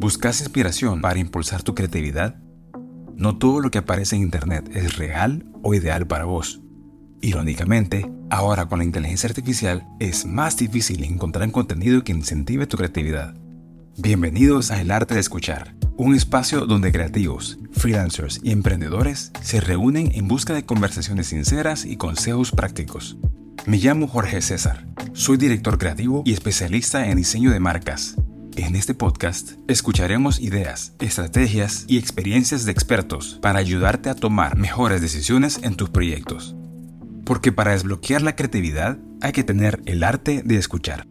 ¿Buscas inspiración para impulsar tu creatividad? No todo lo que aparece en Internet es real o ideal para vos. Irónicamente, ahora con la inteligencia artificial es más difícil encontrar contenido que incentive tu creatividad. Bienvenidos a El Arte de Escuchar, un espacio donde creativos, freelancers y emprendedores se reúnen en busca de conversaciones sinceras y consejos prácticos. Me llamo Jorge César, soy director creativo y especialista en diseño de marcas en este podcast escucharemos ideas, estrategias y experiencias de expertos para ayudarte a tomar mejores decisiones en tus proyectos. Porque para desbloquear la creatividad hay que tener el arte de escuchar.